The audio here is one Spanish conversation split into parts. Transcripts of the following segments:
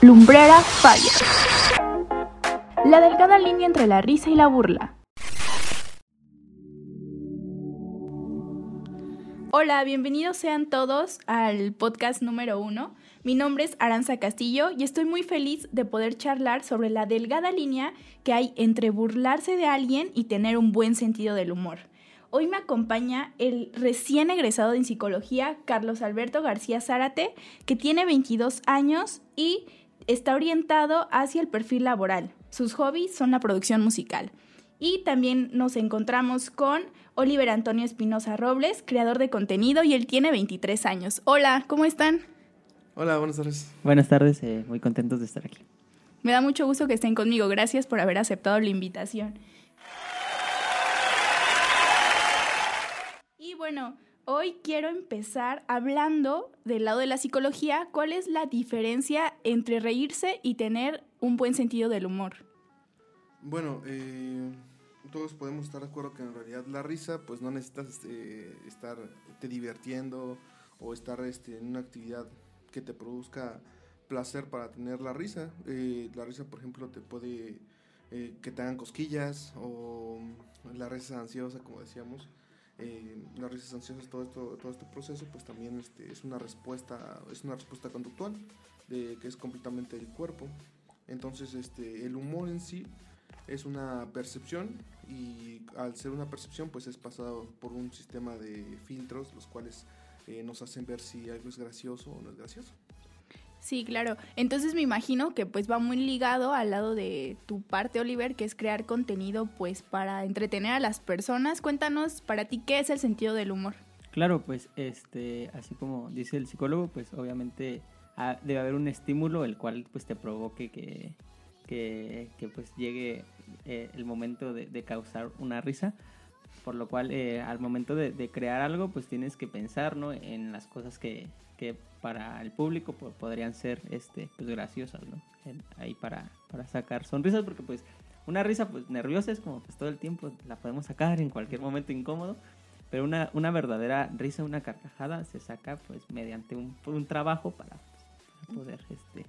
Lumbrera Fire. La delgada línea entre la risa y la burla. Hola, bienvenidos sean todos al podcast número uno. Mi nombre es Aranza Castillo y estoy muy feliz de poder charlar sobre la delgada línea que hay entre burlarse de alguien y tener un buen sentido del humor. Hoy me acompaña el recién egresado en psicología, Carlos Alberto García Zárate, que tiene 22 años y está orientado hacia el perfil laboral. Sus hobbies son la producción musical. Y también nos encontramos con Oliver Antonio Espinosa Robles, creador de contenido, y él tiene 23 años. Hola, ¿cómo están? Hola, buenas tardes. Buenas tardes, eh, muy contentos de estar aquí. Me da mucho gusto que estén conmigo. Gracias por haber aceptado la invitación. Y bueno, hoy quiero empezar hablando del lado de la psicología, cuál es la diferencia entre reírse y tener un buen sentido del humor. Bueno, eh, todos podemos estar de acuerdo que en realidad la risa, pues no necesitas eh, estar te divirtiendo o estar este, en una actividad que te produzca placer para tener la risa. Eh, la risa, por ejemplo, te puede eh, que te hagan cosquillas o la risa ansiosa, como decíamos. Eh, las risas ansiosas, todo esto, todo este proceso, pues también este, es una respuesta, es una respuesta conductual de que es completamente el cuerpo. Entonces, este, el humor en sí es una percepción y al ser una percepción, pues es pasado por un sistema de filtros, los cuales eh, nos hacen ver si algo es gracioso o no es gracioso. Sí, claro. Entonces me imagino que pues va muy ligado al lado de tu parte, Oliver, que es crear contenido pues para entretener a las personas. Cuéntanos para ti qué es el sentido del humor. Claro, pues este, así como dice el psicólogo, pues obviamente ah, debe haber un estímulo el cual pues te provoque que, que, que pues llegue eh, el momento de, causar una risa. Por lo cual eh, al momento de, crear algo pues tienes que pensar ¿no? en las cosas que, que para el público pues, podrían ser este pues graciosas, ¿no? Ahí para, para sacar sonrisas porque pues una risa pues nerviosa es como pues todo el tiempo la podemos sacar en cualquier momento incómodo, pero una, una verdadera risa, una carcajada se saca pues mediante un, un trabajo para, pues, para poder este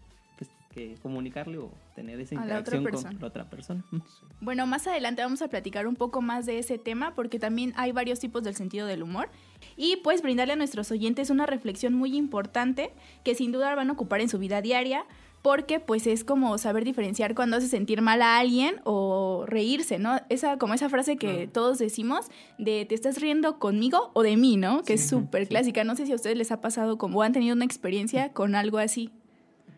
que comunicarle o tener esa interacción la con la otra persona. Bueno, más adelante vamos a platicar un poco más de ese tema porque también hay varios tipos del sentido del humor y pues brindarle a nuestros oyentes una reflexión muy importante que sin duda van a ocupar en su vida diaria porque pues es como saber diferenciar cuando hace sentir mal a alguien o reírse, ¿no? Esa como esa frase que todos decimos de te estás riendo conmigo o de mí, ¿no? Que sí, es súper sí. clásica. No sé si a ustedes les ha pasado como han tenido una experiencia con algo así.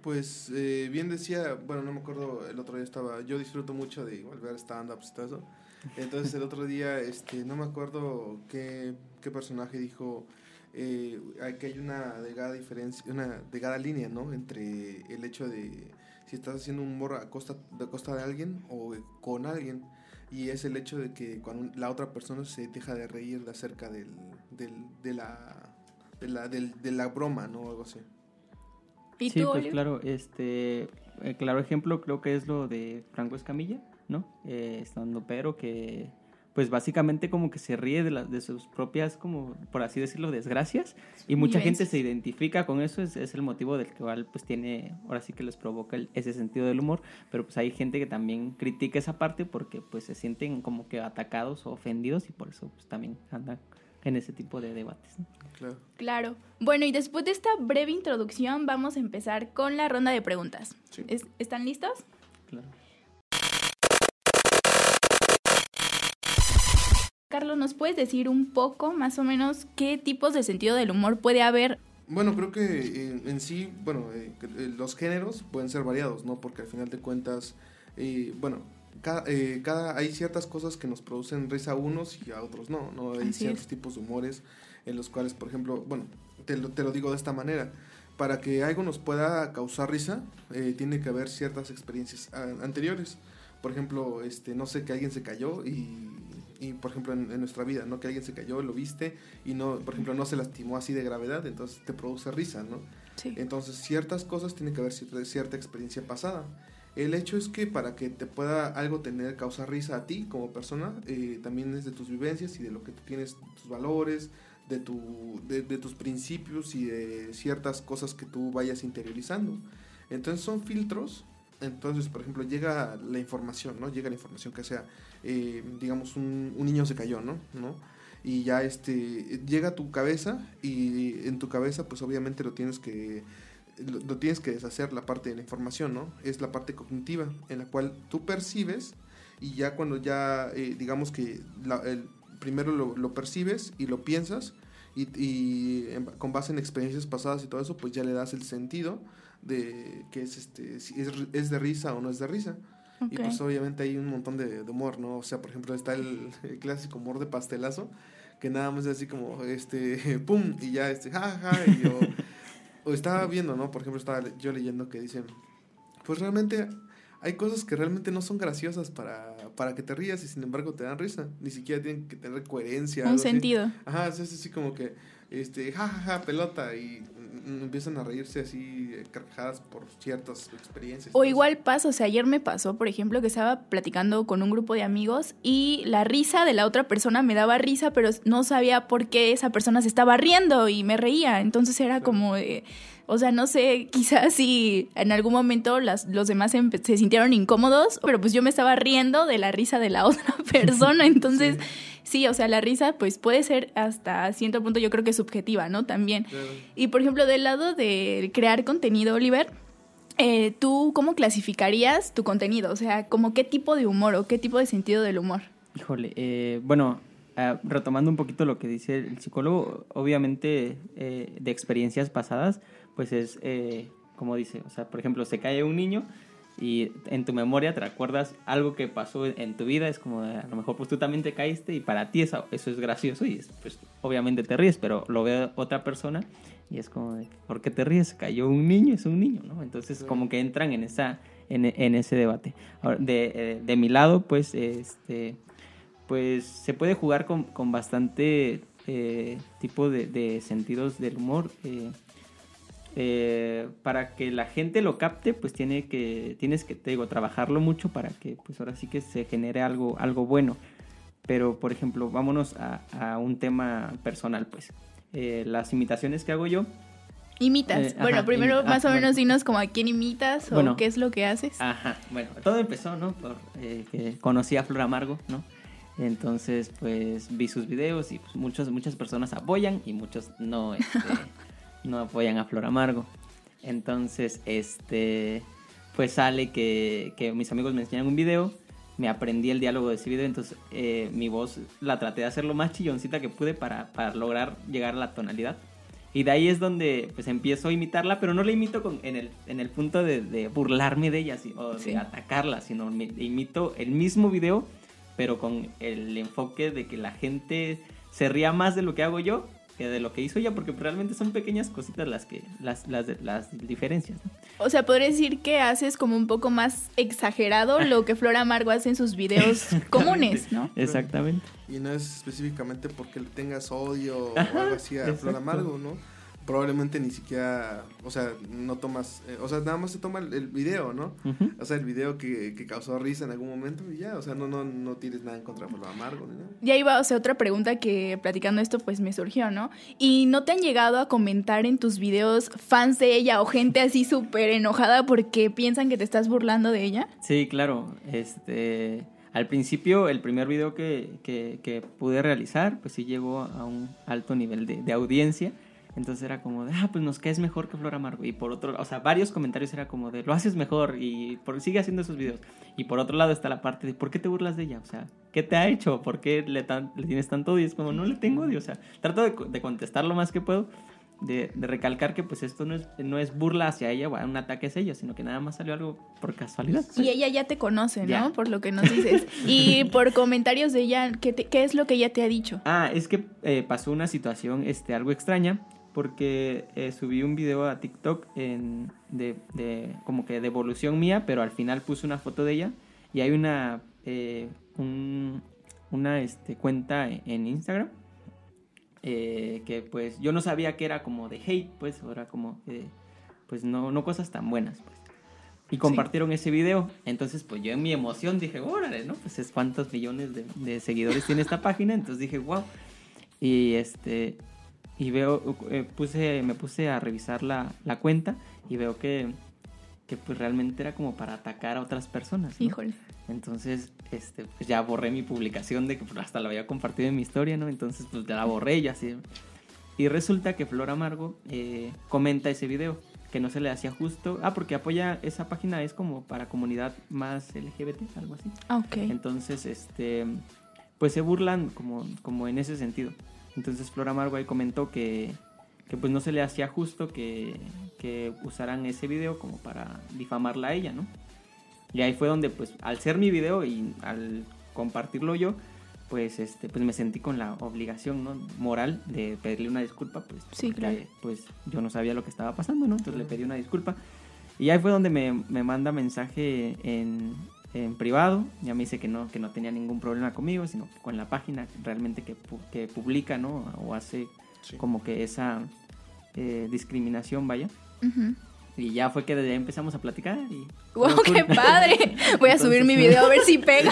Pues eh, bien decía, bueno, no me acuerdo, el otro día estaba, yo disfruto mucho de volver stand-ups y todo eso. Entonces el otro día, este, no me acuerdo qué, qué personaje dijo eh, que hay una delgada diferencia, una delgada línea, ¿no? Entre el hecho de si estás haciendo un humor a costa, de costa de alguien o con alguien. Y es el hecho de que cuando la otra persona se deja de reír de acerca del, del, de, la, de, la, del, de la broma, ¿no? Algo así. ¿Y sí, tú, pues claro, este, eh, claro ejemplo creo que es lo de Franco Escamilla, ¿no? Eh, estando pero que pues básicamente como que se ríe de, la, de sus propias, como por así decirlo, desgracias. Y mucha gente se identifica con eso, es, es, el motivo del cual pues tiene, ahora sí que les provoca el, ese sentido del humor. Pero pues hay gente que también critica esa parte porque pues se sienten como que atacados o ofendidos y por eso pues también andan en ese tipo de debates. ¿no? Claro. claro. Bueno, y después de esta breve introducción vamos a empezar con la ronda de preguntas. Sí. ¿Es, ¿Están listos? Claro. Carlos, ¿nos puedes decir un poco más o menos qué tipos de sentido del humor puede haber? Bueno, creo que en, en sí, bueno, eh, los géneros pueden ser variados, ¿no? Porque al final de cuentas, eh, bueno, cada, eh, cada, hay ciertas cosas que nos producen risa a unos y a otros no, ¿no? Hay Así ciertos es. tipos de humores en los cuales, por ejemplo, bueno, te lo, te lo digo de esta manera, para que algo nos pueda causar risa, eh, tiene que haber ciertas experiencias anteriores. Por ejemplo, este, no sé, que alguien se cayó y, y por ejemplo, en, en, nuestra vida, ¿no? Que alguien se cayó, lo viste y no, por ejemplo, no se lastimó así de gravedad, entonces te produce risa, ¿no? Sí. Entonces, ciertas cosas tienen que haber cierta, cierta experiencia pasada. El hecho es que para que te pueda algo tener, causar risa a ti como persona, eh, también es de tus vivencias y de lo que tú tienes, tus valores, de, tu, de, tus principios y de ciertas cosas que tú vayas interiorizando. Entonces son filtros. Entonces, por ejemplo, llega la información, ¿no? Llega la información que sea, eh, digamos, un, un, niño se cayó, ¿no? ¿no? Y ya este, llega a tu cabeza y en tu cabeza pues obviamente lo tienes que lo, tienes que deshacer la parte de la información, ¿no? Es la parte cognitiva en la cual tú percibes y ya cuando ya, eh, digamos que el, primero lo, lo, percibes y lo piensas y, y con base en experiencias pasadas y todo eso, pues ya le das el sentido de que es, este, si es, es de risa o no es de risa. Y pues obviamente hay un montón de, humor, ¿no? O sea, por ejemplo, está el, el, clásico humor de pastelazo, que nada más es así como, este, pum, y ya, este, jaja, y yo... o estaba viendo, ¿no? Por ejemplo, estaba yo leyendo que dicen, pues realmente hay cosas que realmente no son graciosas para, para que te rías y sin embargo te dan risa. Ni siquiera tienen que tener coherencia. Un sentido. Ajá, es así como que, este, jajaja, pelota y empiezan a reírse así eh, carcajadas por ciertas experiencias. O igual pasa, o sea, ayer me pasó, por ejemplo, que estaba platicando con un grupo de amigos y la risa de la otra persona me daba risa, pero no sabía por qué esa persona se estaba riendo y me reía. Entonces era como o sea, no sé, quizás si en algún momento las, los demás se sintieron incómodos, pero pues yo me estaba riendo de la risa de la otra persona. Entonces, sí. O sea, la risa pues puede ser hasta cierto punto yo creo que es subjetiva, ¿no? También. Y por ejemplo, del lado de crear contenido, Oliver, eh, ¿tú cómo clasificarías tu contenido? O sea, como qué tipo de humor o qué tipo de sentido del humor. Híjole, eh, bueno, ah, retomando un poquito lo que dice el psicólogo, obviamente eh, de experiencias pasadas, pues es, eh, como dice, o sea, por ejemplo, se cae un niño y en tu memoria te recuerdas algo que pasó en tu vida, es como a lo mejor pues tú también te caíste y para ti eso, eso es gracioso y pues obviamente te ríes, pero lo ve otra persona y es como, de, ¿por qué te ríes? Cayó un niño, es un niño, ¿no? Entonces como que entran en, esa, en, en ese debate. Ahora, de, eh, de, mi lado, pues, este, pues se puede jugar con, con bastante eh, tipo de, de, sentidos del humor. Eh, eh, para que la gente lo capte, pues tiene que, tienes que, te digo, trabajarlo mucho para que, pues ahora sí que se genere algo, algo bueno. Pero, por ejemplo, vámonos a, un tema personal, pues. Eh, las imitaciones que hago yo. Imitas. Eh, bueno, primero más o menos dinos como a quién imitas o qué es lo que haces. Ajá, bueno, todo empezó, ¿no? Por que conocí a Flor Amargo, ¿no? Entonces, pues vi sus videos y pues, muchas, muchas personas apoyan y muchos no, este, no apoyan a Flor Amargo. Entonces, este, pues sale que, que mis amigos me enseñan un video, me aprendí el diálogo de ese video, entonces eh, mi voz la traté de hacer lo más chilloncita que pude para, para, lograr llegar a la tonalidad. Y de ahí es donde pues empiezo a imitarla, pero no la imito con, en, el, en el punto de, de burlarme de ella o de atacarla, sino imito el mismo video, pero con el enfoque de que la gente se ría más de lo que hago yo de lo que hizo ella, porque realmente son pequeñas cositas las que las, las, las diferencias. O sea, podría decir que haces como un poco más exagerado lo que Flora Amargo hace en sus videos comunes, ¿no? Exactamente. Y no es específicamente porque le tengas odio o algo así a Flor Amargo, ¿no? Probablemente ni siquiera, o sea, no tomas, eh, o sea, nada más se toma el, video, ¿no? O sea, el video que, que, causó risa en algún momento y ya, o sea, no, no, no tienes nada en contra de lo amargo, ¿no? Ya iba, o sea, otra pregunta que platicando esto pues me surgió, ¿no? ¿Y no te han llegado a comentar en tus videos fans de ella o gente así súper enojada porque piensan que te estás burlando de ella? Sí, claro, este... Al principio, el primer video que, que, que pude realizar, pues sí llegó a un alto nivel de, de audiencia entonces era como de, ah, pues nos caes mejor que Flor Amargo. Y por otro, o sea, varios comentarios era como de, lo haces mejor y por, sigue haciendo esos videos. Y por otro lado está la parte de, ¿por qué te burlas de ella? O sea, ¿qué te ha hecho? ¿Por qué le, le tienes tanto odio? Y es como, no le tengo odio. O sea, trato de, de contestar lo más que puedo. De, de, recalcar que pues esto no es, no es burla hacia ella o un ataque hacia ella, sino que nada más salió algo por casualidad. Y ella ya te conoce, ¿no? Por lo que nos dices. y por comentarios de ella, ¿qué, ¿qué, es lo que ella te ha dicho? Ah, es que eh, pasó una situación este, algo extraña porque eh, subí un video a TikTok en, de, de, como que de evolución mía, pero al final puse una foto de ella y hay una, eh, una este, cuenta en Instagram eh, que pues yo no sabía que era como de hate, pues, era como, pues no, no cosas tan buenas, pues. Y compartieron ese video. Entonces, pues yo en mi emoción dije, órale, ¿no? Pues es cuántos millones de, de seguidores tiene esta página. Entonces dije, wow. Y este, y veo, eh, puse, me puse a revisar la, la, cuenta y veo que, que pues realmente era como para atacar a otras personas. ¿no? Híjole. Entonces, este, pues ya borré mi publicación de que pues, hasta la había compartido en mi historia, ¿no? Entonces, pues ya la borré y así. Y resulta que Flor Amargo eh, comenta ese video, que no se le hacía justo. Ah, porque apoya, esa página es como para comunidad más LGBT, algo así. Ah, ok. Entonces, este, pues se burlan como, como en ese sentido. Entonces Flor Amargo ahí comentó que, que pues no se le hacía justo que, que usaran ese video como para difamarla a ella, ¿no? Y ahí fue donde, pues, al ser mi video y al compartirlo yo, pues, este, pues me sentí con la obligación, ¿no? Moral de pedirle una disculpa, pues, Sí, porque, claro. pues, yo no sabía lo que estaba pasando, ¿no? Entonces le pedí una disculpa. Y ahí fue donde me, me manda mensaje en, en privado, ya me dice que no, que no tenía ningún problema conmigo, sino que con la página realmente que, pu- que publica, ¿no? O hace Sí. como que esa eh, discriminación, vaya. Y ya fue que desde ahí empezamos a platicar y... ¡Wow, no, qué padre! Voy a subir mi video a ver si pega.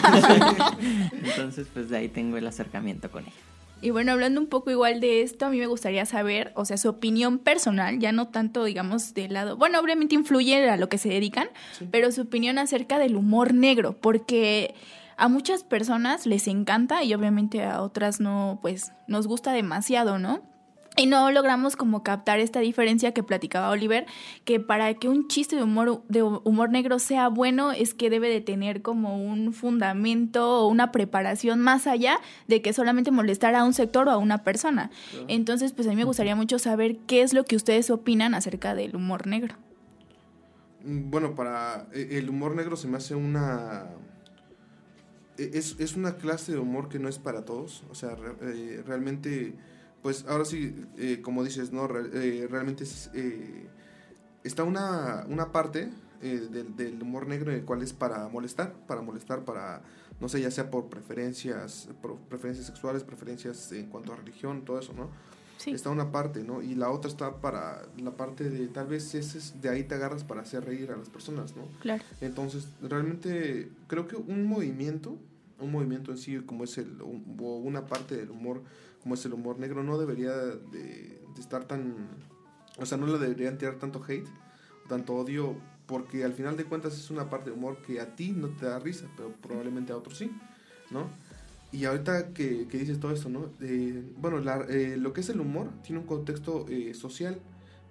Entonces, pues de ahí tengo el acercamiento con ella. Y bueno, hablando un poco igual de esto, a mí me gustaría saber, o sea, su opinión personal, ya no tanto, digamos, del lado, bueno, obviamente influye a lo que se dedican, Sí. pero su opinión acerca del humor negro, porque a muchas personas les encanta y obviamente a otras no, pues nos gusta demasiado, ¿no? Y no logramos como captar esta diferencia que platicaba Oliver, que para que un chiste de humor, de humor negro sea bueno es que debe de tener como un fundamento o una preparación más allá de que solamente molestar a un sector o a una persona. Claro. Entonces, pues a mí me gustaría mucho saber qué es lo que ustedes opinan acerca del humor negro. Mm, Bueno, para eh, el humor negro se me hace una e- es, es una clase de humor que no es para todos, o sea, re- eh, realmente pues ahora sí eh, como dices, no Re- eh, realmente es, eh, está una, una parte eh, del, del humor negro en el cual es para molestar, para molestar, para no sé, ya sea por preferencias, por preferencias sexuales, preferencias en cuanto a religión, todo eso, ¿no? Sí. Está una parte, ¿no? Y la otra está para la parte de, tal vez ese es, de ahí te agarras para hacer reír a las personas, ¿no? Claro. Entonces, realmente creo que un movimiento, un movimiento en sí, como es el, o una parte del humor, como es el humor negro, no debería de, estar tan, o sea, no le deberían tirar tanto hate, tanto odio, porque al final de cuentas es una parte de humor que a ti no te da risa, pero probablemente a otros sí, ¿no? Y ahorita que, que dices todo esto, ¿no? Eh, bueno, eh, lo que es el humor tiene un contexto eh, social,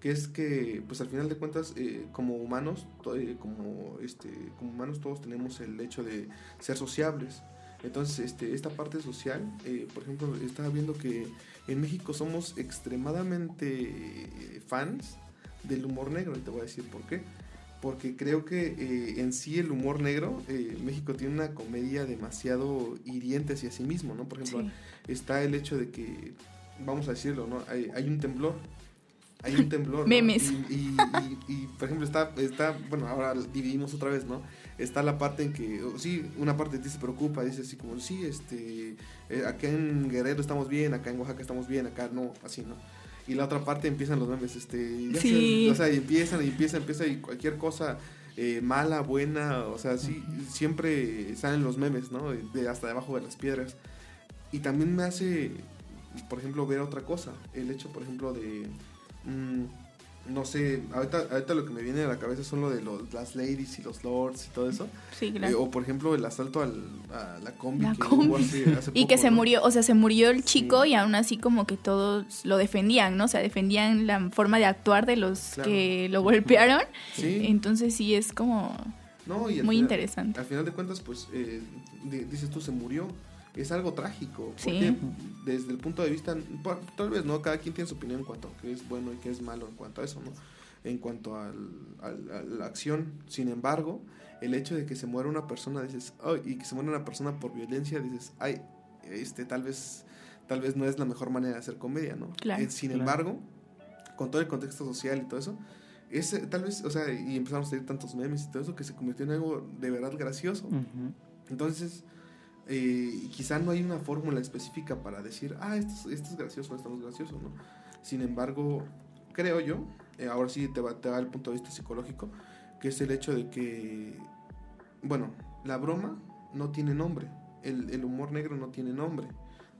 que es que, pues al final de cuentas, eh, como humanos, como, este, como humanos todos tenemos el hecho de ser sociables. Entonces, este, esta parte social, eh, por ejemplo, estaba viendo que en México somos extremadamente eh, fans del humor negro, y te voy a decir por qué. Porque creo que eh, en sí el humor negro, eh, México tiene una comedia demasiado hiriente hacia sí mismo, ¿no? Por ejemplo, Sí. está el hecho de que, vamos a decirlo, ¿no? Hay, hay un temblor. Hay un temblor. ¿no? Memes. Y, y- y- y, por ejemplo, está, está, bueno, ahora dividimos otra vez, ¿no? Está la parte en que, oh, sí, una parte de ti se preocupa, dice así como, sí, este, eh, acá en Guerrero estamos bien, acá en Oaxaca estamos bien, acá no, así, ¿no? Y la otra parte empiezan los memes, este, ya Sí. o sea, y empiezan, y empieza, empieza, y cualquier cosa eh, mala, buena, o sea, sí, siempre salen los memes, ¿no? De, hasta debajo de las piedras. Y también me hace, por ejemplo, ver otra cosa. El hecho, por ejemplo, de. mm, no sé, ahorita, ahorita lo que me viene a la cabeza son lo de los, las ladies y los lords y todo eso. Sí, Eh, claro. o por ejemplo, el asalto al, a la combi. La que combi. hace- hace Y que se ¿no? murió, o sea, se murió el chico Sí. y aún así como que todos lo defendían, ¿no? O sea, defendían la forma de actuar de los Claro. que lo golpearon. Sí, Entonces sí es como no, y muy final- interesante. Al final de cuentas, pues, eh, di- dices tú, se murió. Es algo trágico. Sí. Porque desde el punto de vista, tal vez no, cada quien tiene su opinión en cuanto a qué es bueno y qué es malo en cuanto a eso, ¿no? En cuanto al, al- a la acción. Sin embargo, el hecho de que se muera una persona, dices, "Ay", y que se muera una persona por violencia, dices, ay, este, tal vez, tal vez no es la mejor manera de hacer comedia, ¿no? Claro. Eh, sin Claro. embargo, con todo el contexto social y todo eso, ese, tal vez, o sea, y empezamos a salir tantos memes y todo eso que se convirtió en algo de verdad gracioso. Entonces, eh, quizá no hay una fórmula específica para decir, ah, esto, es- gracioso, esto no gracioso, ¿no? Sin embargo, creo yo, eh, ahora sí te va, te va el punto de vista psicológico, que es el hecho de que, bueno, la broma no tiene nombre, el, el humor negro no tiene nombre.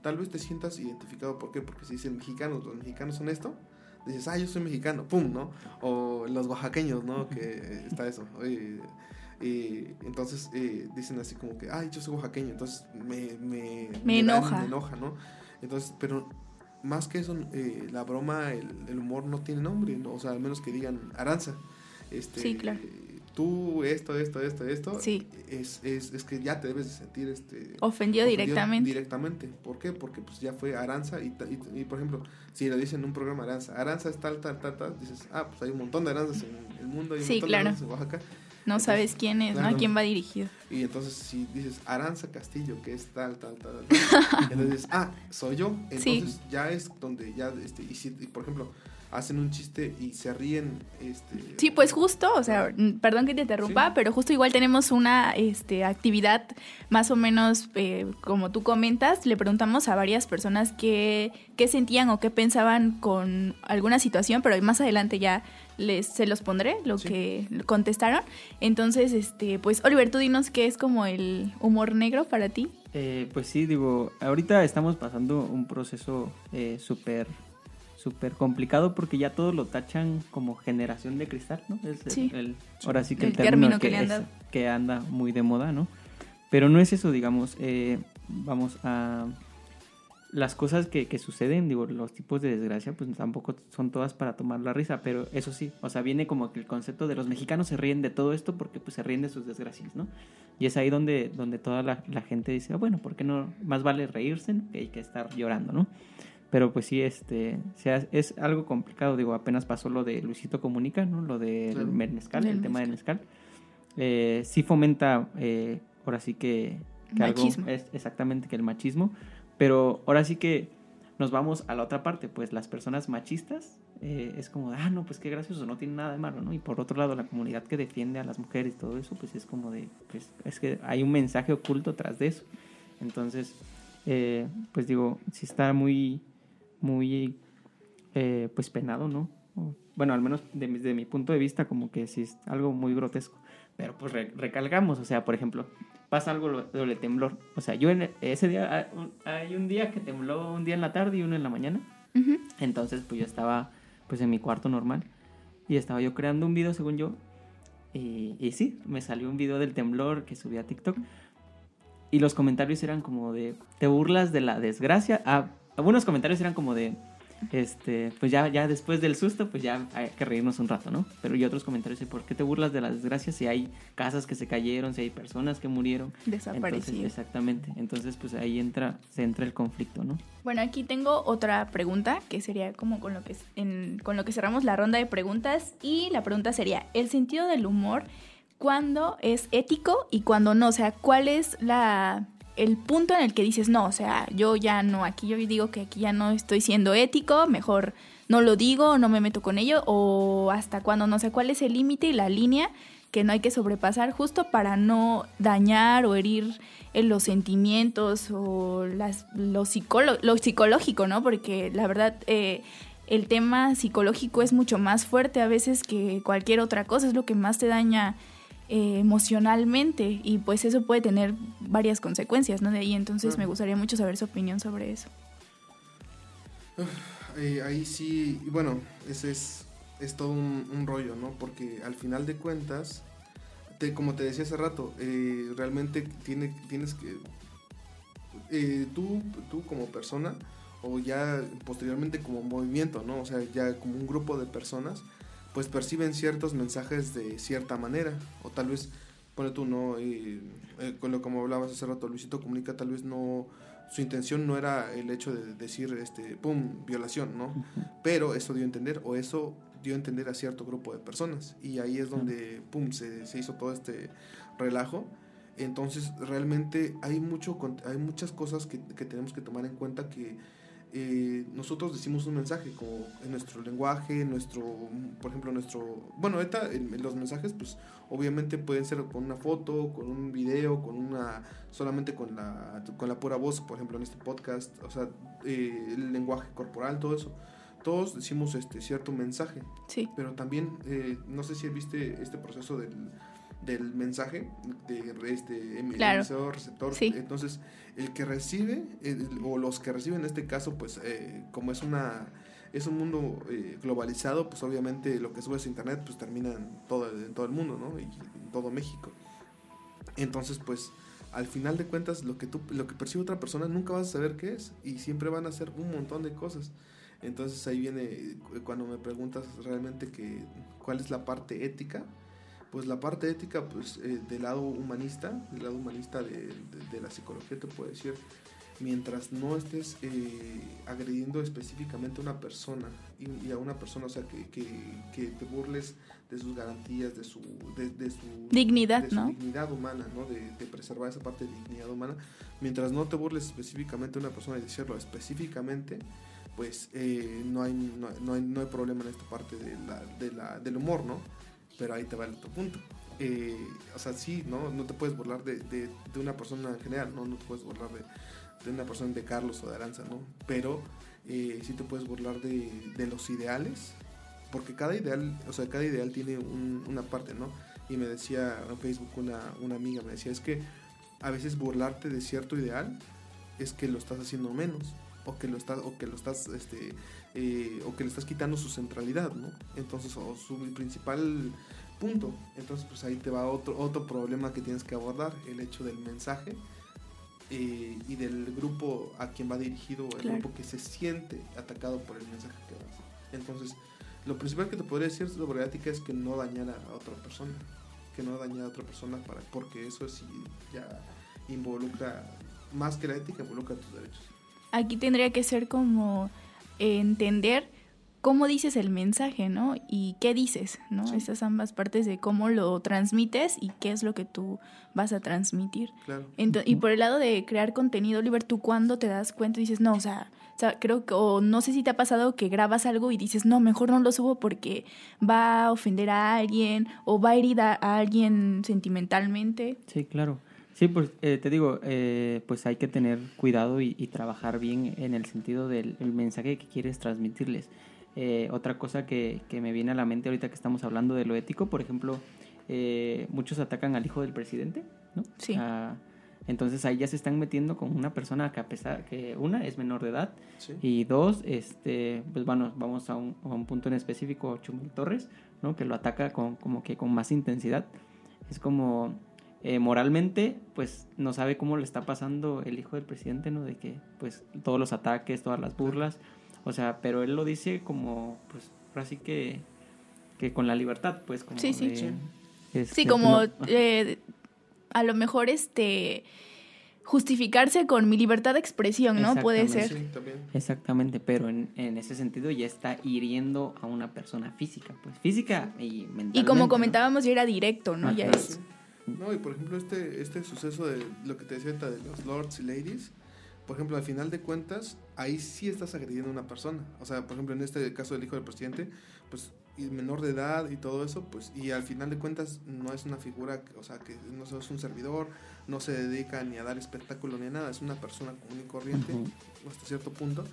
Tal vez te sientas identificado, ¿por qué? Porque si dicen mexicanos, los mexicanos son esto, dices, ah, yo soy mexicano, pum, ¿no? O los oaxaqueños, ¿no? Que está eso. Y entonces eh, dicen así como que, ay, yo soy oaxaqueño, entonces me, me, me, enoja. me enoja, ¿no? Entonces, pero más que eso, eh, la broma, el, el, humor no tiene nombre, ¿no? O sea, al menos que digan Aranza. Este, sí, claro tú esto, esto, esto, esto, sí. es, es, es, que ya te debes de sentir este, ofendido, directamente. Directamente. ¿Por qué? Porque pues ya fue Aranza y, y, por ejemplo, si le dicen en un programa Aranza, Aranza es tal, tal, tal, tal, dices, ah, pues hay un montón de Aranzas en el mundo, hay un sí, montón claro. de Aranzas en Oaxaca. No sabes quién es, ¿no? ¿A quién va dirigido? Y entonces si dices Aranza Castillo, que es tal, tal, tal, tal entonces ah, soy yo. Entonces ya es donde ya, este, y si, por ejemplo, hacen un chiste y se ríen. Este, sí, pues justo, o sea, perdón que te interrumpa, pero justo igual tenemos una este, actividad más o menos eh, como tú comentas. Le preguntamos a varias personas qué, qué sentían o qué pensaban con alguna situación, pero más adelante ya les se los pondré lo que contestaron. Entonces, este, pues Oliver, tú dinos qué es como el humor negro para ti. Eh, pues sí, digo, ahorita estamos pasando un proceso eh, súper súper complicado porque ya todos lo tachan como generación de cristal, ¿no? Es sí. el, ahora sí que el, término, que, anda. que, anda muy de moda, ¿no? Pero no es eso, digamos, eh, vamos a... Las cosas que, que, suceden, digo, los tipos de desgracia, pues tampoco son todas para tomar la risa, pero eso sí, o sea, viene como que el concepto de los mexicanos se ríen de todo esto porque pues se ríen de sus desgracias, ¿no? Y es ahí donde, donde toda la, la gente dice, ah, bueno, ¿por qué no? Más vale reírse que hay que estar llorando, ¿no? Pero pues sí, este, sea, es algo complicado, digo, apenas pasó lo de Luisito Comunica, ¿no? Lo del de mezcal, el, tema del mezcal. Eh, sí fomenta, eh, ahora sí que, algo es exactamente que el machismo, pero ahora sí que nos vamos a la otra parte, pues las personas machistas eh, es como, ah, no, pues qué gracioso, no tiene nada de malo, ¿no? Y por otro lado, la comunidad que defiende a las mujeres y todo eso, pues es como de, pues es que hay un mensaje oculto tras de eso. Entonces, eh, pues digo, si está muy muy eh, pues penado, ¿no? Bueno, al menos desde mi punto de vista como que sí es algo muy grotesco. Pero pues recalgamos, o sea, por ejemplo, pasa algo doble temblor. O sea, yo en ese día, hay un día que tembló un día en la tarde y uno en la mañana. Entonces pues yo estaba pues en mi cuarto normal y estaba yo creando un video según yo. Y, y sí, me salió un video del temblor que subí a TikTok. Y los comentarios eran como de, ¿te burlas de la desgracia? Ah, algunos comentarios eran como de, este, pues ya, ya después del susto, pues ya hay que reírnos un rato, ¿no? Pero y otros comentarios de por qué te burlas de las desgracias si hay casas que se cayeron, si hay personas que murieron. Desaparecidas. Exactamente. Entonces, pues ahí entra, se entra el conflicto, ¿no? Bueno, aquí tengo otra pregunta que sería como con lo que, con lo que cerramos la ronda de preguntas. Y la pregunta sería, ¿el sentido del humor cuándo es ético y cuándo no? O sea, ¿cuál es la el punto en el que dices, no, o sea, yo ya no, aquí yo digo que aquí ya no estoy siendo ético, mejor no lo digo, no me meto con ello, o hasta cuando no sé cuál es el límite y la línea que no hay que sobrepasar justo para no dañar o herir en los sentimientos o las, lo, lo psicológico, ¿no? Porque la verdad... Eh, el tema psicológico es mucho más fuerte a veces que cualquier otra cosa, es lo que más te daña eh, emocionalmente y pues eso puede tener varias consecuencias, ¿no? De ahí entonces me gustaría mucho saber su opinión sobre eso. Eh, ahí sí, bueno, ese es, es todo un, rollo, ¿no? Porque al final de cuentas, te, como te decía hace rato, eh, realmente tiene, tienes que, tú, tú como persona, o ya posteriormente como movimiento, ¿no? O sea, ya como un grupo de personas, pues perciben ciertos mensajes de cierta manera, o tal vez, pone tú, ¿no? Eh, con lo como hablabas hace rato, Luisito Comunica, tal vez no, su intención no era el hecho de decir, este, pum, violación, ¿no? Pero eso dio a entender, o eso dio a entender a cierto grupo de personas, y ahí es donde, pum, se, se hizo todo este relajo. Entonces, realmente hay, mucho, hay muchas cosas que, que tenemos que tomar en cuenta que eh, nosotros decimos un mensaje como en nuestro lenguaje, nuestro, por ejemplo, nuestro, bueno, ahorita en, los mensajes, pues obviamente pueden ser con una foto, con un video, con una, solamente con la, con la pura voz, por ejemplo, en este podcast, o sea, eh, el lenguaje corporal, todo eso. Todos decimos este cierto mensaje. Sí. Pero también, eh, no sé si viste este proceso del del mensaje de este emisor, receptor. Entonces, el que recibe, o los que reciben en este caso, pues eh, como es una es un mundo eh, globalizado, pues obviamente lo que subes a internet pues termina en todo, en todo el mundo, ¿no? Y en todo México. Entonces, pues al final de cuentas lo que tú lo que percibe otra persona nunca vas a saber qué es y siempre van a hacer un montón de cosas. Entonces ahí viene eh, cuando me preguntas realmente que cuál es la parte ética, pues la parte ética pues eh, del lado humanista, del lado humanista de, de, de la psicología te puedo decir mientras no estés eh, agrediendo específicamente a una persona y, a una persona, o sea, que, que, te burles de sus garantías, de su, de, su dignidad, de su dignidad humana, ¿no? De, preservar esa parte de dignidad humana, mientras no te burles específicamente a una persona y decirlo específicamente, pues eh, no, hay, no, hay, no, hay, problema en esta parte de la, de la, del humor, ¿no? Pero ahí te va el punto. Eh, o sea, sí, ¿no? No te puedes burlar de, de, una persona en general, ¿no? No te puedes burlar de, de una persona de Carlos o de Aranza, ¿no? Pero eh, sí te puedes burlar de, de, los ideales, porque cada ideal, o sea, cada ideal tiene una parte, ¿no? Y me decía en Facebook una, una amiga, me decía, es que a veces burlarte de cierto ideal es que lo estás haciendo menos o que lo estás o que lo estás este eh, o que le estás quitando su centralidad no entonces o su principal punto entonces pues ahí te va otro otro problema que tienes que abordar el hecho del mensaje eh, y del grupo a quien va dirigido, el grupo que se siente atacado por el mensaje que das. Entonces, lo principal que te podría decir sobre ética es que no dañara a otra persona, que no dañara a otra persona, para, porque eso sí ya involucra, más que la ética, involucra tus derechos. Aquí tendría que ser como entender cómo dices el mensaje, ¿no? Y qué dices, ¿no? Esas ambas partes de cómo lo transmites y qué es lo que tú vas a transmitir. Claro. y por el lado de crear contenido, Oliver, ¿tú cuando te das cuenta y dices, no, o sea, o sea, creo que, o no sé si te ha pasado que grabas algo y dices, no, mejor no lo subo porque va a ofender a alguien o va a herir a, alguien sentimentalmente? Sí, claro. Sí, pues eh, te digo, eh, pues hay que tener cuidado y, y, trabajar bien en el sentido del mensaje que quieres transmitirles. Eh, otra cosa que, que, me viene a la mente ahorita que estamos hablando de lo ético, por ejemplo, eh, muchos atacan al hijo del presidente, ¿no? Sí. Ah, entonces ahí ya se están metiendo con una persona que a pesar que una es menor de edad y dos, este, pues bueno, vamos a un, a un punto en específico, Chumel Torres, ¿no? Que lo ataca con, como que con más intensidad. Es como eh, moralmente, pues no sabe cómo le está pasando el hijo del presidente, ¿no? De que pues todos los ataques, todas las burlas. O sea, pero él lo dice como, pues, así que, que con la libertad, pues, como sí, sí, sí. Este, sí, como eh, a lo mejor este justificarse con mi libertad de expresión, ¿no? Puede ser. Sí, también. Exactamente, pero en, en, ese sentido ya está hiriendo a una persona física, pues física y mentalmente. Y como comentábamos, ya era directo, ¿no? Ajá. Ya es. No, y por ejemplo, este, este suceso de lo que te decía de los lords y ladies, por ejemplo, al final de cuentas, ahí sí estás agrediendo a una persona. O sea, por ejemplo, en este caso del hijo del presidente, pues menor de edad y todo eso, pues, y al final de cuentas no es una figura, o sea, que no es un servidor, no se dedica ni a dar espectáculo ni a nada, es una persona común y corriente, uh -huh. hasta cierto punto,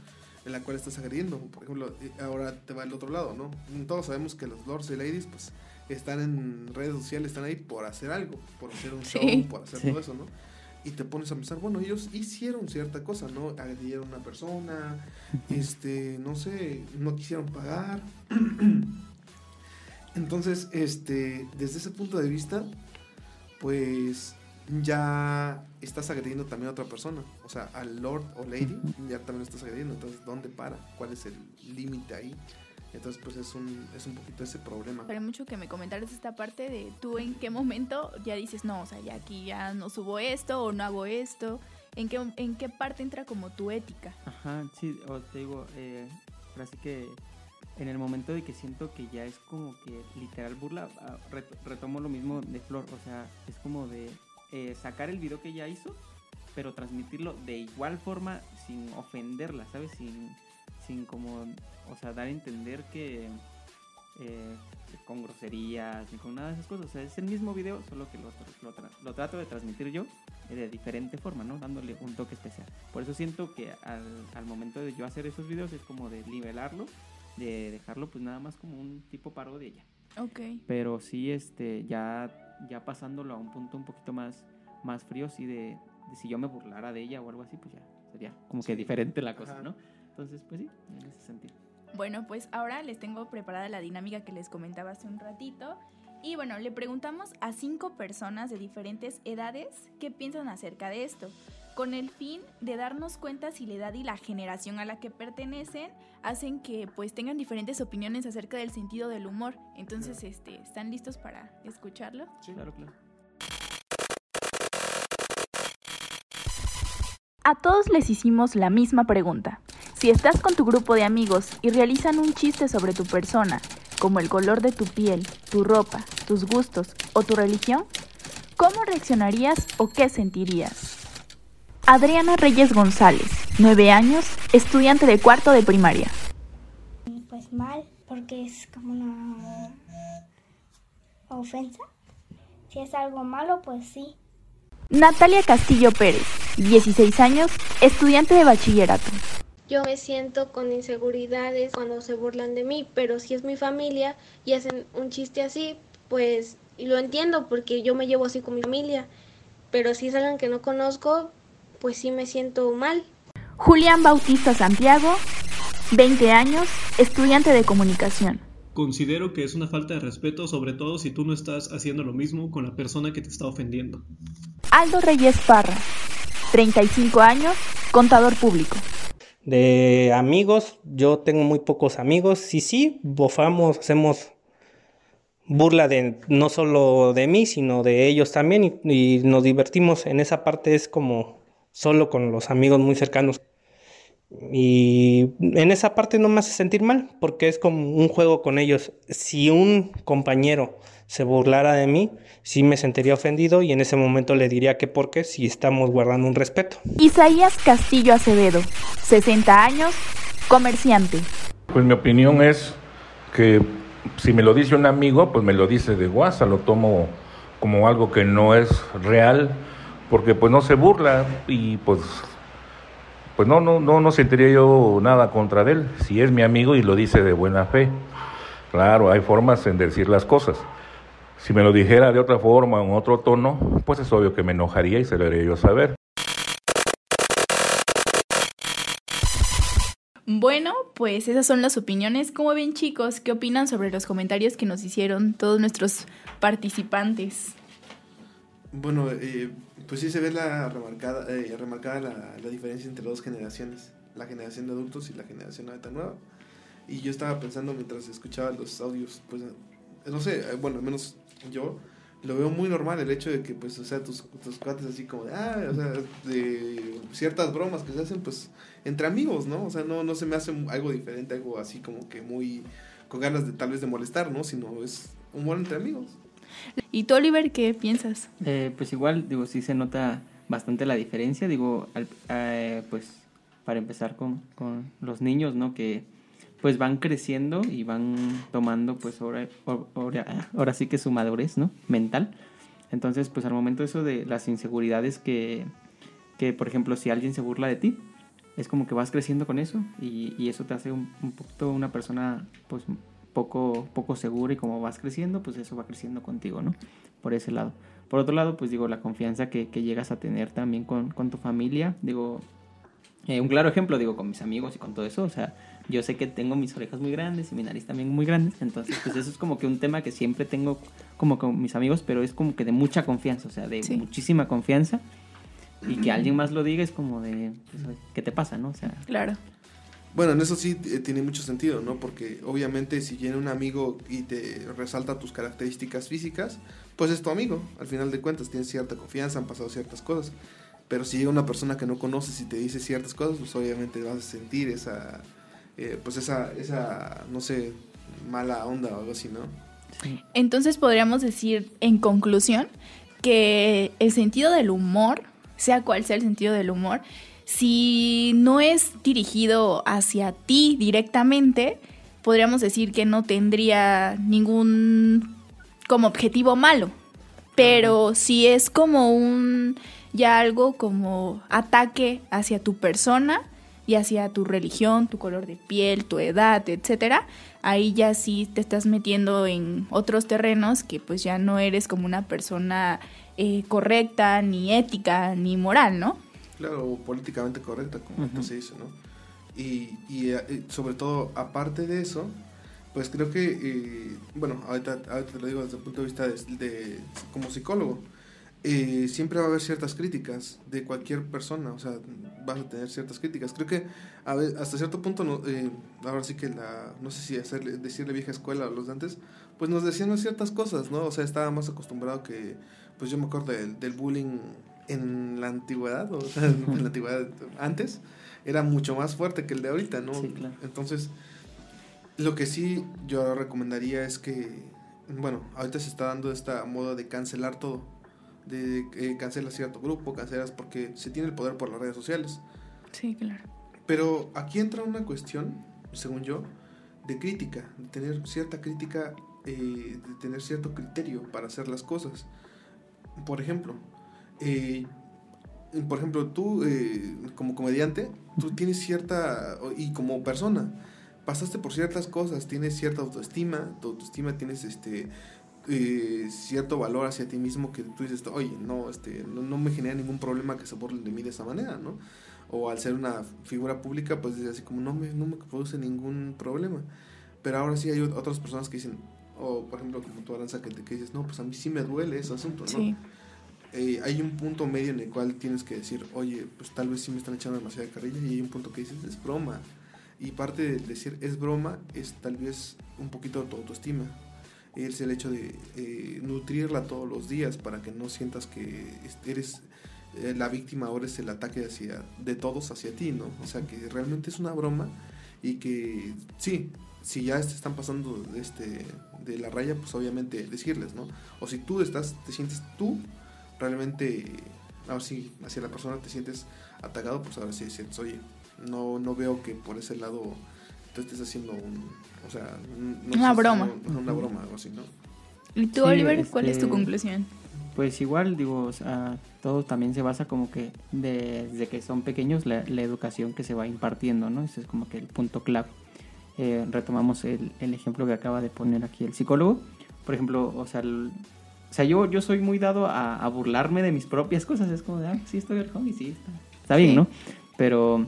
en la cual estás agrediendo. Por ejemplo, ahora te va el otro lado, ¿no? Todos sabemos que los lords y ladies, pues, están en redes sociales, están ahí por hacer algo, por hacer un show, Sí. por hacer Sí. todo eso, ¿no? y te pones a pensar, bueno, ellos hicieron cierta cosa, ¿no? Agredieron a una persona, este, no sé, no quisieron pagar. Entonces, este, desde ese punto de vista, pues ya estás agrediendo también a otra persona, o sea, al Lord o Lady, ya también lo estás agrediendo, entonces, ¿dónde para? ¿Cuál es el límite ahí? Entonces, pues es un, es un poquito ese problema. Pero mucho que me comentaras esta parte de tú en qué momento ya dices, no, o sea, ya aquí ya no subo esto o no hago esto. ¿En qué, en qué parte entra como tu ética? Ajá, sí, o te digo, eh, así que en el momento de que siento que ya es como que literal burla, ah, retomo lo mismo de Flor, o sea, es como de eh, sacar el video que ya hizo, pero transmitirlo de igual forma sin ofenderla, ¿sabes? Sin, sin como, o sea, dar a entender que eh, con groserías ni con nada de esas cosas. O sea, es el mismo video, solo que lo, lo, lo trato de transmitir yo de diferente forma, ¿no? Dándole un toque especial. Por eso siento que al, al momento de yo hacer esos videos es como de nivelarlo, de dejarlo pues nada más como un tipo parodia ya. Ok. Pero sí, este, ya, ya pasándolo a un punto un poquito más, más frío, sí, de, de si yo me burlara de ella o algo así, pues ya sería como que diferente la cosa, Ajá. ¿no? Entonces, pues sí, en ese sentido. Bueno, pues ahora les tengo preparada la dinámica que les comentaba hace un ratito. Y bueno, le preguntamos a cinco personas de diferentes edades qué piensan acerca de esto, con el fin de darnos cuenta si la edad y la generación a la que pertenecen hacen que pues tengan diferentes opiniones acerca del sentido del humor. Entonces, este, ¿están listos para escucharlo? Sí, claro, claro. A todos les hicimos la misma pregunta. Si estás con tu grupo de amigos y realizan un chiste sobre tu persona, como el color de tu piel, tu ropa, tus gustos o tu religión, ¿cómo reaccionarías o qué sentirías? Adriana Reyes González, 9 años, estudiante de cuarto de primaria. Pues mal, porque es como una ofensa. Si es algo malo, pues sí. Natalia Castillo Pérez, 16 años, estudiante de bachillerato. Yo me siento con inseguridades cuando se burlan de mí, pero si es mi familia y hacen un chiste así, pues lo entiendo porque yo me llevo así con mi familia, pero si es alguien que no conozco, pues sí me siento mal. Julián Bautista Santiago, 20 años, estudiante de comunicación. Considero que es una falta de respeto, sobre todo si tú no estás haciendo lo mismo con la persona que te está ofendiendo. Aldo Reyes Parra, 35 años, contador público. De amigos, yo tengo muy pocos amigos. Sí, sí, bofamos, hacemos burla de no solo de mí, sino de ellos también y, y nos divertimos. En esa parte es como solo con los amigos muy cercanos. Y en esa parte no me hace sentir mal, porque es como un juego con ellos. Si un compañero se burlara de mí, sí me sentiría ofendido y en ese momento le diría que por qué si estamos guardando un respeto. Isaías Castillo Acevedo, 60 años, comerciante. Pues mi opinión es que si me lo dice un amigo, pues me lo dice de guasa, lo tomo como algo que no es real, porque pues no se burla y pues pues no, no, no, no sentiría yo nada contra él, si es mi amigo y lo dice de buena fe. Claro, hay formas en decir las cosas. Si me lo dijera de otra forma, en otro tono, pues es obvio que me enojaría y se lo haría yo saber. Bueno, pues esas son las opiniones. ¿Cómo ven chicos? ¿Qué opinan sobre los comentarios que nos hicieron todos nuestros participantes? Bueno, eh, pues sí se ve la remarcada, eh, remarcada la, la, diferencia entre dos generaciones, la generación de adultos y la generación ahorita nueva. Y yo estaba pensando mientras escuchaba los audios, pues no sé, eh, bueno, al menos yo lo veo muy normal el hecho de que, pues, o sea, tus, tus cuates así como de, ah, o sea, de ciertas bromas que se hacen, pues, entre amigos, ¿no? O sea, no, no se me hace algo diferente, algo así como que muy, con ganas de tal vez de molestar, ¿no? Sino es humor entre amigos. ¿Y tú, Oliver, qué piensas? Eh, pues igual, digo, sí se nota bastante la diferencia, digo, al, eh, pues, para empezar con, con los niños, ¿no? Que pues van creciendo y van tomando pues ahora, ahora, ahora sí que su madurez, ¿no? Mental. Entonces, pues al momento eso de las inseguridades que, que, por ejemplo, si alguien se burla de ti, es como que vas creciendo con eso y, y eso te hace un, un poquito una persona pues poco, poco segura y como vas creciendo, pues eso va creciendo contigo, ¿no? Por ese lado. Por otro lado, pues digo, la confianza que, que llegas a tener también con, con tu familia, digo, eh, un claro ejemplo, digo, con mis amigos y con todo eso, o sea, yo sé que tengo mis orejas muy grandes y mi nariz también muy grandes, entonces pues eso es como que un tema que siempre tengo como con mis amigos, pero es como que de mucha confianza, o sea, de sí. muchísima confianza y que alguien más lo diga es como de, pues, ¿qué te pasa, no? O sea, claro. Bueno, en eso sí eh, tiene mucho sentido, ¿no? Porque obviamente si viene un amigo y te resalta tus características físicas, pues es tu amigo. Al final de cuentas tienes cierta confianza, han pasado ciertas cosas. Pero si llega una persona que no conoces y te dice ciertas cosas, pues obviamente vas a sentir esa, eh, pues esa, esa, no sé, mala onda o algo así, ¿no? Entonces podríamos decir, en conclusión, que el sentido del humor, sea cual sea el sentido del humor, si no es dirigido hacia ti directamente, podríamos decir que no tendría ningún como objetivo malo. Pero si es como un ya algo como ataque hacia tu persona y hacia tu religión, tu color de piel, tu edad, etcétera, ahí ya sí te estás metiendo en otros terrenos que pues ya no eres como una persona eh, correcta, ni ética, ni moral, ¿no? Claro, políticamente correcta, como uh -huh. se dice, ¿no? Y, y, eh, sobre todo, aparte de eso, pues creo que, eh, bueno, ahorita, ahorita, te lo digo desde el punto de vista de, como psicólogo, eh, siempre va a haber ciertas críticas de cualquier persona, o sea, vas a tener ciertas críticas. Creo que a ver, hasta cierto punto, no, eh, ahora sí que la, no sé si hacerle, decirle vieja escuela a los de antes, pues nos decían ciertas cosas, ¿no? O sea, estaba más acostumbrado que, pues yo me acuerdo del, del bullying en la antigüedad, o sea, en la antigüedad antes, era mucho más fuerte que el de ahorita, ¿no? Sí, claro. Entonces, lo que sí yo recomendaría es que, bueno, ahorita se está dando esta moda de cancelar todo. De eh, cancelas cierto grupo, cancelas porque se tiene el poder por las redes sociales. Sí, claro. Pero aquí entra una cuestión, según yo, de crítica, de tener cierta crítica, eh, de tener cierto criterio para hacer las cosas. Por ejemplo, eh, por ejemplo, tú eh, como comediante, tú tienes cierta, y como persona, pasaste por ciertas cosas, tienes cierta autoestima, tu autoestima tienes este eh, cierto valor hacia ti mismo que tú dices, oye, no, este, no, no, me genera ningún problema que se burlen de mí de esa manera, ¿no? O al ser una figura pública, pues dices así como, no me, no me produce ningún problema. Pero ahora sí hay otras personas que dicen, o por ejemplo como tú Aranza, que, que dices, no, pues a mí sí me duele ese asunto, ¿no? Sí. Eh, hay un punto medio en el cual tienes que decir, oye, pues tal vez sí me están echando demasiada carrilla y hay un punto que dices, es broma. Y parte de decir es broma es tal vez un poquito de tu autoestima. Es el hecho de eh, nutrirla todos los días para que no sientas que eres eh, la víctima o eres el ataque hacia, de todos hacia ti, ¿no? O sea, que realmente es una broma y que sí, si ya están pasando este, de la raya, pues obviamente decirles, ¿no? O si tú estás, te sientes tú realmente, ahora sí, hacia la persona te sientes atacado, pues ahora sí sientes, oye, no, no veo que por ese lado tú estés haciendo un, o sea, no una broma. Una, una broma, algo así, ¿no? ¿Y tú, Sí, Oliver, cuál es tu este, conclusión? Pues igual, digo, o sea, todo también se basa como que de- desde que son pequeños la, la educación que se va impartiendo, ¿no? Ese es como que el punto clave. Eh, retomamos el, el ejemplo que acaba de poner aquí el psicólogo. Por ejemplo, o sea, el- o sea yo, yo soy muy dado a, a burlarme de mis propias cosas. Es como de, ah, sí, estoy el hobby, sí, está, está bien, Sí. ¿no? Pero,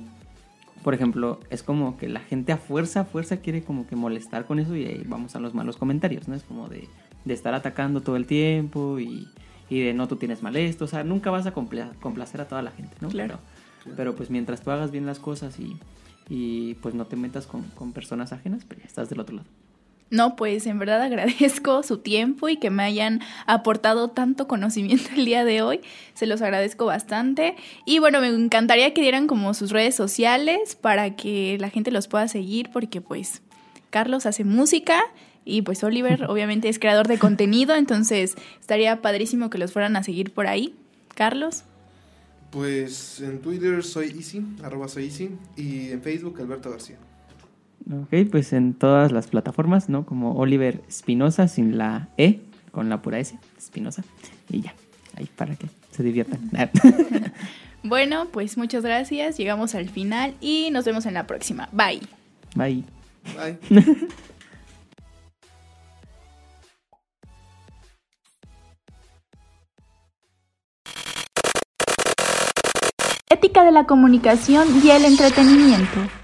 por ejemplo, es como que la gente a fuerza, a fuerza quiere como que molestar con eso y ahí vamos a los malos comentarios, ¿no? Es como de, de estar atacando todo el tiempo y, y de no, tú tienes mal esto, o sea, nunca vas a compla- complacer a toda la gente, ¿no? Claro. Pero, pero pues mientras tú hagas bien las cosas y, y pues no te metas con, con personas ajenas, pues ya estás del otro lado. No, pues en verdad agradezco su tiempo y que me hayan aportado tanto conocimiento el día de hoy. Se los agradezco bastante. Y bueno, me encantaría que dieran como sus redes sociales para que la gente los pueda seguir porque pues Carlos hace música y pues Oliver obviamente es creador de contenido, entonces estaría padrísimo que los fueran a seguir por ahí. Carlos. Pues en Twitter soy Easy, arroba soy Easy, y en Facebook Alberto García. Ok, pues en todas las plataformas, ¿no? Como Oliver Espinosa sin la E, con la pura S, Espinosa. Y ya, ahí para que se diviertan. Bueno, pues muchas gracias. Llegamos al final y nos vemos en la próxima. Bye. Bye. Bye. Ética de la comunicación y el entretenimiento.